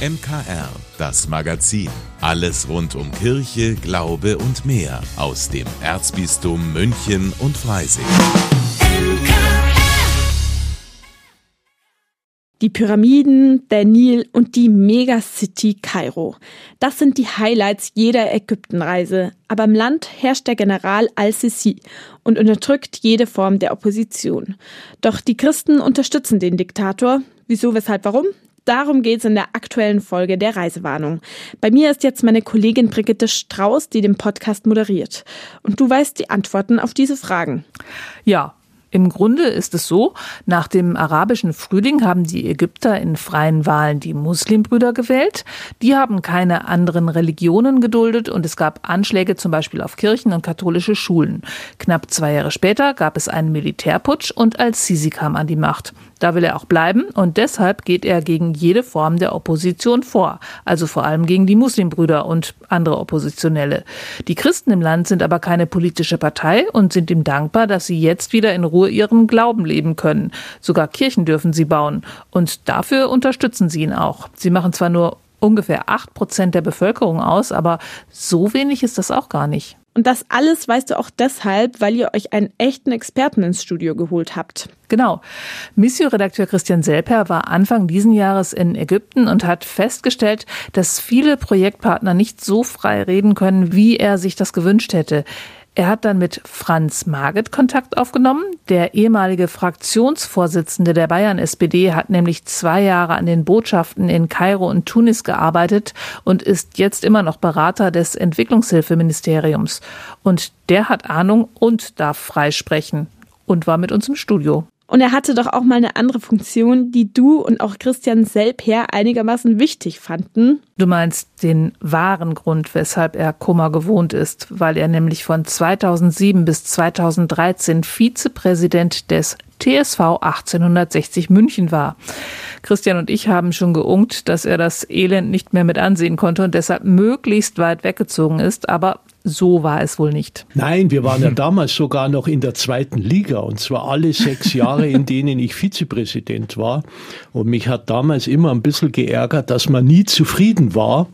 MKR, das Magazin. Alles rund um Kirche, Glaube und mehr aus dem Erzbistum München und Freising. Die Pyramiden, der Nil und die Megacity Kairo. Das sind die Highlights jeder Ägyptenreise. Aber im Land herrscht der General al-Sisi und unterdrückt jede Form der Opposition. Doch die Christen unterstützen den Diktator. Wieso, weshalb, warum? Darum geht es in der aktuellen Folge der Reisewarnung. Bei mir ist jetzt meine Kollegin Brigitte Strauß, die den Podcast moderiert. Und du weißt die Antworten auf diese Fragen. Ja, im Grunde ist es so, nach dem arabischen Frühling haben die Ägypter in freien Wahlen die Muslimbrüder gewählt. Die haben keine anderen Religionen geduldet und es gab Anschläge zum Beispiel auf Kirchen und katholische Schulen. Knapp zwei Jahre später gab es einen Militärputsch und Al-Sisi kam an die Macht. Da will er auch bleiben und deshalb geht er gegen jede Form der Opposition vor, also vor allem gegen die Muslimbrüder und andere Oppositionelle. Die Christen im Land sind aber keine politische Partei und sind ihm dankbar, dass sie jetzt wieder in Ruhe ihren Glauben leben können. Sogar Kirchen dürfen sie bauen und dafür unterstützen sie ihn auch. Sie machen zwar nur ungefähr acht Prozent der Bevölkerung aus, aber so wenig ist das auch gar nicht. Und das alles weißt du auch deshalb, weil ihr euch einen echten Experten ins Studio geholt habt. Genau. Missio-Redakteur Christian Selper war Anfang diesen Jahres in Ägypten und hat festgestellt, dass viele Projektpartner nicht so frei reden können, wie er sich das gewünscht hätte. Er hat dann mit Franz Marget Kontakt aufgenommen. Der ehemalige Fraktionsvorsitzende der Bayern-SPD hat nämlich zwei Jahre an den Botschaften in Kairo und Tunis gearbeitet und ist jetzt immer noch Berater des Entwicklungshilfeministeriums. Und der hat Ahnung und darf freisprechen und war mit uns im Studio. Und er hatte doch auch mal eine andere Funktion, die du und auch Christian Selper einigermaßen wichtig fanden. Du meinst den wahren Grund, weshalb er Kummer gewohnt ist, weil er nämlich von 2007 bis 2013 Vizepräsident des TSV 1860 München war. Christian und ich haben schon geungt, dass er das Elend nicht mehr mit ansehen konnte und deshalb möglichst weit weggezogen ist, aber so war es wohl nicht. Nein, wir waren ja damals sogar noch in der zweiten Liga und zwar alle sechs Jahre, in denen ich Vizepräsident war. Und mich hat damals immer ein bisschen geärgert, dass man nie zufrieden war.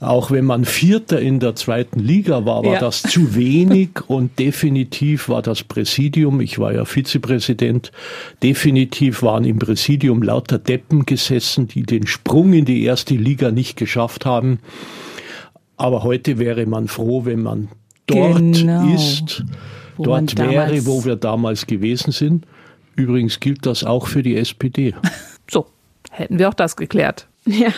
Auch wenn man Vierter in der zweiten Liga war, war ja. das zu wenig und definitiv war das Präsidium, ich war ja Vizepräsident, definitiv waren im Präsidium lauter Deppen gesessen, die den Sprung in die erste Liga nicht geschafft haben. Aber heute wäre man froh, wenn man dort genau. ist, dort wäre, wo wir damals gewesen sind. Übrigens gilt das auch für die SPD. So, hätten wir auch das geklärt. Ja.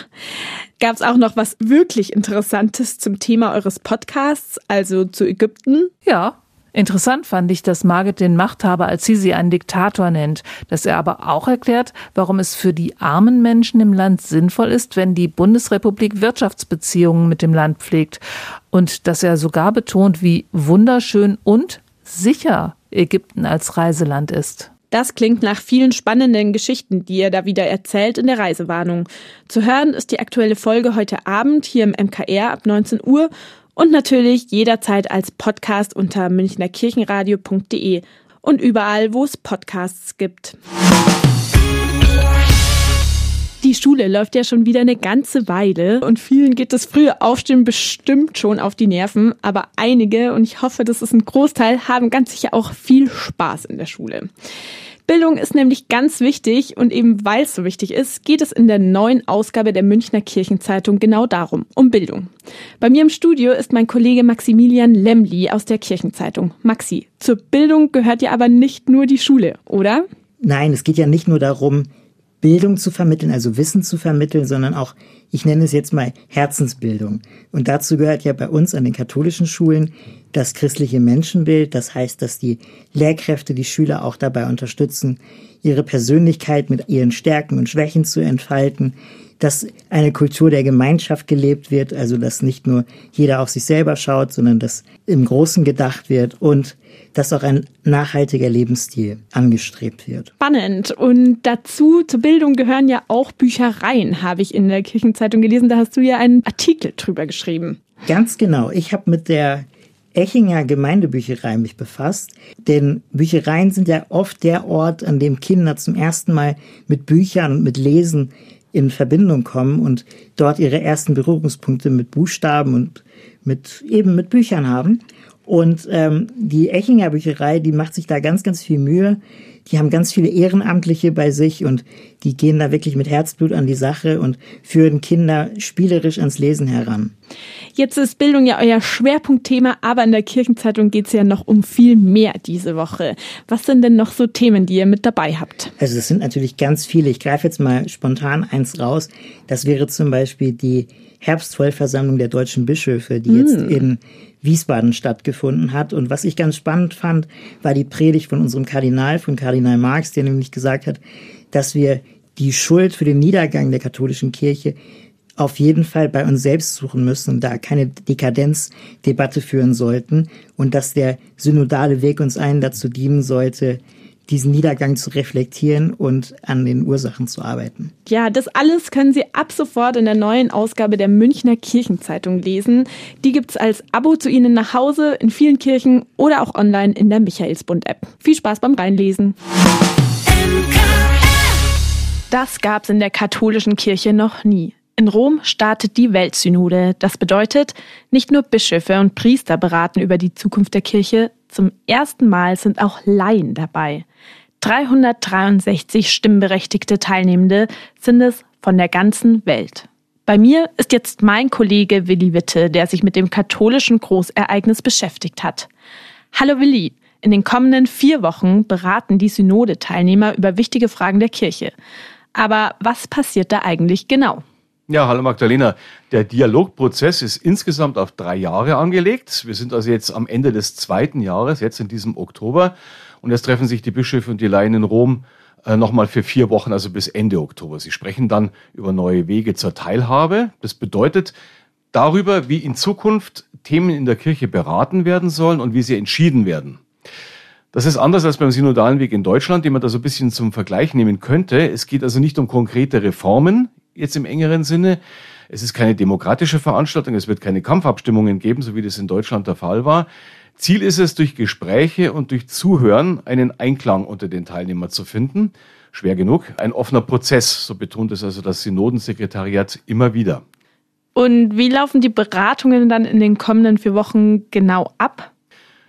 Gab es auch noch was wirklich Interessantes zum Thema eures Podcasts, also zu Ägypten? Ja, Interessant fand ich, dass Margit den Machthaber als Sisi einen Diktator nennt, dass er aber auch erklärt, warum es für die armen Menschen im Land sinnvoll ist, wenn die Bundesrepublik Wirtschaftsbeziehungen mit dem Land pflegt und dass er sogar betont, wie wunderschön und sicher Ägypten als Reiseland ist. Das klingt nach vielen spannenden Geschichten, die ihr da wieder erzählt in der Reisewarnung. Zu hören ist die aktuelle Folge heute Abend hier im MKR ab 19 Uhr und natürlich jederzeit als Podcast unter münchnerkirchenradio.de und überall, wo es Podcasts gibt. Die Schule läuft ja schon wieder eine ganze Weile und vielen geht das frühe Aufstehen bestimmt schon auf die Nerven, aber einige, und ich hoffe, das ist ein Großteil, haben ganz sicher auch viel Spaß in der Schule. Bildung ist nämlich ganz wichtig und eben weil es so wichtig ist, geht es in der neuen Ausgabe der Münchner Kirchenzeitung genau darum, um Bildung. Bei mir im Studio ist mein Kollege Maximilian Lemli aus der Kirchenzeitung. Maxi, zur Bildung gehört ja aber nicht nur die Schule, oder? Nein, es geht ja nicht nur darum, Bildung zu vermitteln, also Wissen zu vermitteln, sondern auch, ich nenne es jetzt mal Herzensbildung. Und dazu gehört ja bei uns an den katholischen Schulen das christliche Menschenbild. Das heißt, dass die Lehrkräfte die Schüler auch dabei unterstützen, ihre Persönlichkeit mit ihren Stärken und Schwächen zu entfalten, dass eine Kultur der Gemeinschaft gelebt wird, also dass nicht nur jeder auf sich selber schaut, sondern dass im Großen gedacht wird und dass auch ein nachhaltiger Lebensstil angestrebt wird. Spannend. Und dazu zur Bildung gehören ja auch Büchereien, habe ich in der Kirchenzeitung gelesen. Da hast du ja einen Artikel drüber geschrieben. Ganz genau. Ich habe mit der Echinger Gemeindebücherei mich befasst. Denn Büchereien sind ja oft der Ort, an dem Kinder zum ersten Mal mit Büchern und mit Lesen in Verbindung kommen und dort ihre ersten Berührungspunkte mit Buchstaben und mit eben mit Büchern haben. Und ähm, die Echinger Bücherei, die macht sich da ganz, ganz viel Mühe. Die haben ganz viele Ehrenamtliche bei sich und die gehen da wirklich mit Herzblut an die Sache und führen Kinder spielerisch ans Lesen heran. Jetzt ist Bildung ja euer Schwerpunktthema, aber in der Kirchenzeitung geht es ja noch um viel mehr diese Woche. Was sind denn noch so Themen, die ihr mit dabei habt? Also es sind natürlich ganz viele. Ich greife jetzt mal spontan eins raus. Das wäre zum Beispiel die Herbstvollversammlung der deutschen Bischöfe, die jetzt mm. in Wiesbaden stattgefunden hat. Und was ich ganz spannend fand, war die Predigt von unserem Kardinal, von Kardinal Marx, der nämlich gesagt hat, dass wir die Schuld für den Niedergang der katholischen Kirche auf jeden Fall bei uns selbst suchen müssen und da keine Dekadenzdebatte führen sollten und dass der synodale Weg uns allen dazu dienen sollte, diesen Niedergang zu reflektieren und an den Ursachen zu arbeiten. Ja, das alles können Sie ab sofort in der neuen Ausgabe der Münchner Kirchenzeitung lesen. Die gibt es als Abo zu Ihnen nach Hause in vielen Kirchen oder auch online in der Michaelsbund-App. Viel Spaß beim Reinlesen. Das gab es in der katholischen Kirche noch nie. In Rom startet die Weltsynode. Das bedeutet, nicht nur Bischöfe und Priester beraten über die Zukunft der Kirche, zum ersten Mal sind auch Laien dabei. 363 stimmberechtigte Teilnehmende sind es von der ganzen Welt. Bei mir ist jetzt mein Kollege Willi Witte, der sich mit dem katholischen Großereignis beschäftigt hat. Hallo Willi, in den kommenden vier Wochen beraten die Synode-Teilnehmer über wichtige Fragen der Kirche. Aber was passiert da eigentlich genau? Ja, hallo Magdalena. Der Dialogprozess ist insgesamt auf drei Jahre angelegt. Wir sind also jetzt am Ende des zweiten Jahres, jetzt in diesem Oktober. Und jetzt treffen sich die Bischöfe und die Laien in Rom äh, nochmal für vier Wochen, also bis Ende Oktober. Sie sprechen dann über neue Wege zur Teilhabe. Das bedeutet darüber, wie in Zukunft Themen in der Kirche beraten werden sollen und wie sie entschieden werden. Das ist anders als beim synodalen Weg in Deutschland, den man da so ein bisschen zum Vergleich nehmen könnte. Es geht also nicht um konkrete Reformen jetzt im engeren Sinne. Es ist keine demokratische Veranstaltung, es wird keine Kampfabstimmungen geben, so wie das in Deutschland der Fall war. Ziel ist es, durch Gespräche und durch Zuhören einen Einklang unter den Teilnehmern zu finden. Schwer genug. Ein offener Prozess, so betont es also das Synodensekretariat immer wieder. Und wie laufen die Beratungen dann in den kommenden vier Wochen genau ab?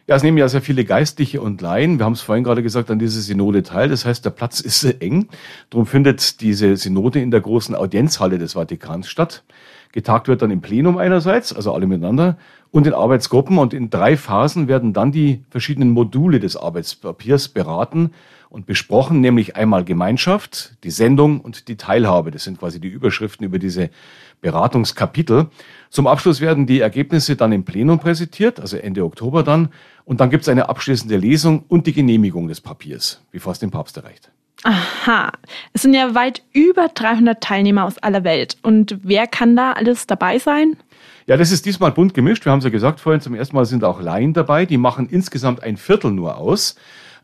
Ja, es nehmen ja sehr viele Geistliche und Laien. Wir haben es vorhin gerade gesagt, an dieser Synode teil. Das heißt, der Platz ist sehr eng. Darum findet diese Synode in der großen Audienzhalle des Vatikans statt. Getagt wird dann im Plenum einerseits, also alle miteinander, und in Arbeitsgruppen. Und in drei Phasen werden dann die verschiedenen Module des Arbeitspapiers beraten und besprochen, nämlich einmal Gemeinschaft, die Sendung und die Teilhabe. Das sind quasi die Überschriften über diese Beratungskapitel. Zum Abschluss werden die Ergebnisse dann im Plenum präsentiert, also Ende Oktober dann. Und dann gibt es eine abschließende Lesung und die Genehmigung des Papiers, wie fast dem Papst erreicht. Aha, es sind ja weit über 300 Teilnehmer aus aller Welt. Und wer kann da alles dabei sein? Ja, das ist diesmal bunt gemischt. Wir haben es ja gesagt vorhin, zum ersten Mal sind auch Laien dabei. Die machen insgesamt ein Viertel nur aus.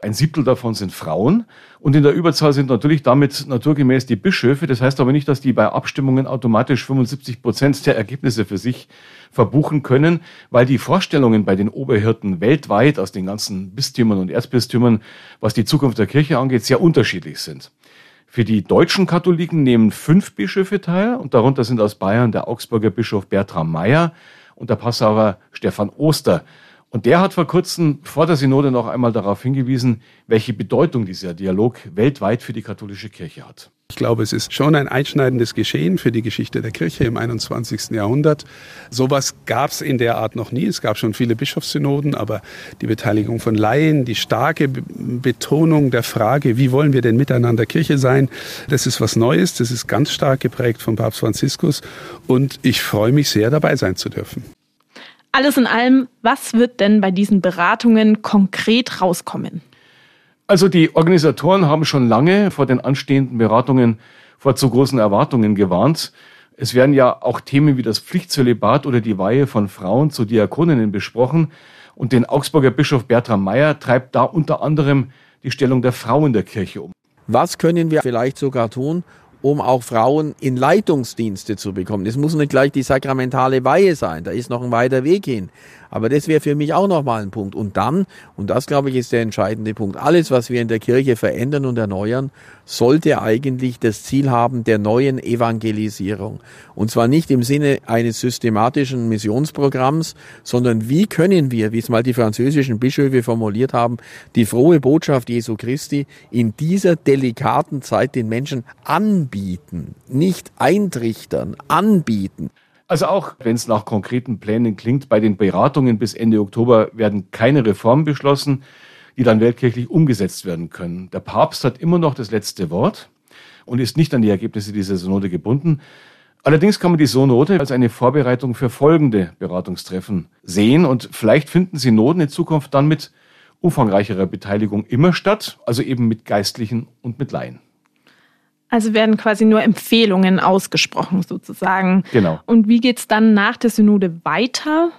Ein Siebtel davon sind Frauen. Und in der Überzahl sind natürlich damit naturgemäß die Bischöfe. Das heißt aber nicht, dass die bei Abstimmungen automatisch 75 Prozent der Ergebnisse für sich verbuchen können, weil die Vorstellungen bei den Oberhirten weltweit aus den ganzen Bistümern und Erzbistümern, was die Zukunft der Kirche angeht, sehr unterschiedlich sind. Für die deutschen Katholiken nehmen fünf Bischöfe teil und darunter sind aus Bayern der Augsburger Bischof Bertram Meyer und der Passauer Stefan Oster. Und der hat vor kurzem vor der Synode noch einmal darauf hingewiesen, welche Bedeutung dieser Dialog weltweit für die katholische Kirche hat. Ich glaube, es ist schon ein einschneidendes Geschehen für die Geschichte der Kirche im 21. Jahrhundert. Sowas gab es in der Art noch nie. Es gab schon viele Bischofssynoden, aber die Beteiligung von Laien, die starke Betonung der Frage, wie wollen wir denn miteinander Kirche sein, das ist was Neues. Das ist ganz stark geprägt von Papst Franziskus und ich freue mich sehr, dabei sein zu dürfen. Alles in allem, was wird denn bei diesen Beratungen konkret rauskommen? Also die Organisatoren haben schon lange vor den anstehenden Beratungen vor zu großen Erwartungen gewarnt. Es werden ja auch Themen wie das Pflichtzölibat oder die Weihe von Frauen zu Diakoninnen besprochen. Und den Augsburger Bischof Bertram Meyer treibt da unter anderem die Stellung der Frau in der Kirche um. Was können wir vielleicht sogar tun, um auch Frauen in Leitungsdienste zu bekommen. Es muss nicht gleich die sakramentale Weihe sein, da ist noch ein weiter Weg hin. Aber das wäre für mich auch nochmal ein Punkt. Und dann, und das glaube ich ist der entscheidende Punkt, alles, was wir in der Kirche verändern und erneuern, sollte eigentlich das Ziel haben der neuen Evangelisierung. Und zwar nicht im Sinne eines systematischen Missionsprogramms, sondern wie können wir, wie es mal die französischen Bischöfe formuliert haben, die frohe Botschaft Jesu Christi in dieser delikaten Zeit den Menschen anbieten, nicht eintrichtern, anbieten. Also auch wenn es nach konkreten Plänen klingt, bei den Beratungen bis Ende Oktober werden keine Reformen beschlossen die dann weltkirchlich umgesetzt werden können. Der Papst hat immer noch das letzte Wort und ist nicht an die Ergebnisse dieser Synode gebunden. Allerdings kann man die Synode als eine Vorbereitung für folgende Beratungstreffen sehen und vielleicht finden Synoden in Zukunft dann mit umfangreicherer Beteiligung immer statt, also eben mit Geistlichen und mit Laien. Also werden quasi nur Empfehlungen ausgesprochen sozusagen. Genau. Und wie geht es dann nach der Synode weiter?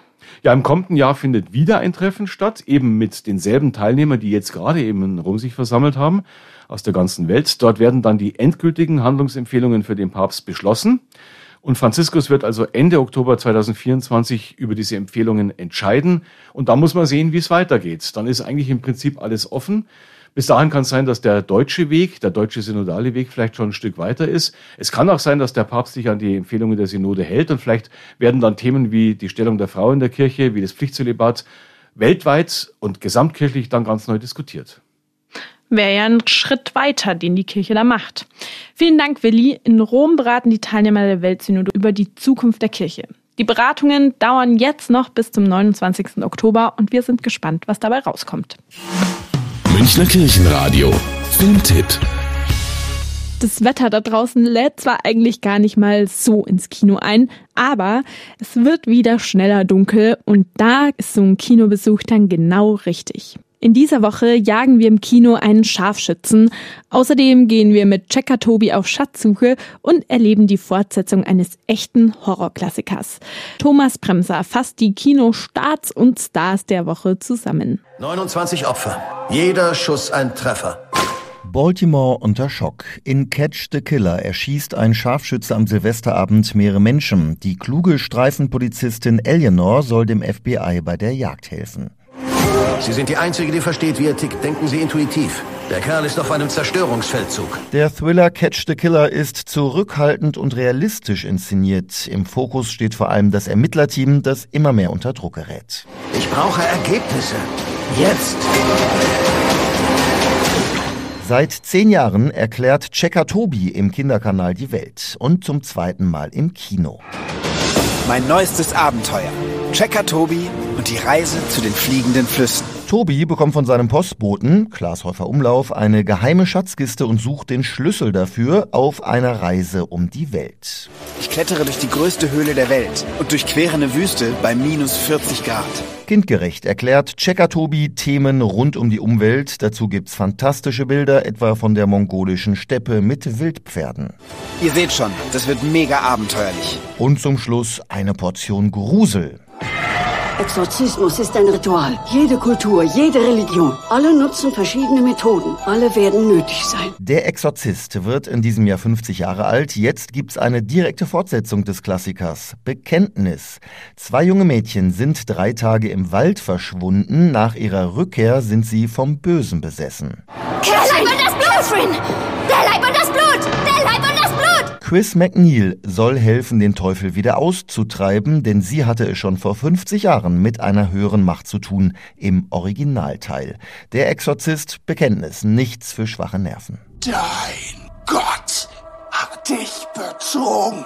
Ja, im kommenden Jahr findet wieder ein Treffen statt, eben mit denselben Teilnehmern, die jetzt gerade eben in Rom sich versammelt haben, aus der ganzen Welt. Dort werden dann die endgültigen Handlungsempfehlungen für den Papst beschlossen. Und Franziskus wird also Ende Oktober 2024 über diese Empfehlungen entscheiden. Und da muss man sehen, wie es weitergeht. Dann ist eigentlich im Prinzip alles offen. Bis dahin kann es sein, dass der deutsche Weg, der deutsche synodale Weg vielleicht schon ein Stück weiter ist. Es kann auch sein, dass der Papst sich an die Empfehlungen der Synode hält und vielleicht werden dann Themen wie die Stellung der Frau in der Kirche, wie das Pflichtzölibat weltweit und gesamtkirchlich dann ganz neu diskutiert. Wäre ja ein Schritt weiter, den die Kirche da macht. Vielen Dank, Willi. In Rom beraten die Teilnehmer der Weltsynode über die Zukunft der Kirche. Die Beratungen dauern jetzt noch bis zum 29. Oktober und wir sind gespannt, was dabei rauskommt. Münchner Kirchenradio. Filmtipp. Das Wetter da draußen lädt zwar eigentlich gar nicht mal so ins Kino ein, aber es wird wieder schneller dunkel und da ist so ein Kinobesuch dann genau richtig. In dieser Woche jagen wir im Kino einen Scharfschützen. Außerdem gehen wir mit Checker Tobi auf Schatzsuche und erleben die Fortsetzung eines echten Horrorklassikers. Thomas Bremser fasst die Kinostarts und Stars der Woche zusammen. 29 Opfer. Jeder Schuss ein Treffer. Baltimore unter Schock. In Catch the Killer erschießt ein Scharfschütze am Silvesterabend mehrere Menschen. Die kluge Streifenpolizistin Eleanor soll dem FBI bei der Jagd helfen. Sie sind die Einzige, die versteht, wie er tickt. Denken Sie intuitiv. Der Kerl ist auf einem Zerstörungsfeldzug. Der Thriller Catch the Killer ist zurückhaltend und realistisch inszeniert. Im Fokus steht vor allem das Ermittlerteam, das immer mehr unter Druck gerät. Ich brauche Ergebnisse. Jetzt. Seit zehn Jahren erklärt Checker Tobi im Kinderkanal die Welt und zum zweiten Mal im Kino. Mein neuestes Abenteuer. Checker Tobi und die Reise zu den fliegenden Flüssen. Tobi bekommt von seinem Postboten, Klaas Häufer Umlauf, eine geheime Schatzkiste und sucht den Schlüssel dafür auf einer Reise um die Welt. Ich klettere durch die größte Höhle der Welt und durchquere eine Wüste bei minus 40 Grad. Kindgerecht erklärt Checker Tobi Themen rund um die Umwelt. Dazu gibt's fantastische Bilder, etwa von der mongolischen Steppe mit Wildpferden. Ihr seht schon, das wird mega abenteuerlich. Und zum Schluss eine Portion Grusel. Exorzismus ist ein Ritual. Jede Kultur, jede Religion. Alle nutzen verschiedene Methoden. Alle werden nötig sein. Der Exorzist wird in diesem Jahr 50 Jahre alt. Jetzt gibt's eine direkte Fortsetzung des Klassikers. Bekenntnis. Zwei junge Mädchen sind drei Tage im Wald verschwunden. Nach ihrer Rückkehr sind sie vom Bösen besessen. Und das Blut! Chris McNeil soll helfen, den Teufel wieder auszutreiben, denn sie hatte es schon vor 50 Jahren mit einer höheren Macht zu tun im Originalteil. Der Exorzist Bekenntnis, nichts für schwache Nerven. Dein Gott hat dich betrogen.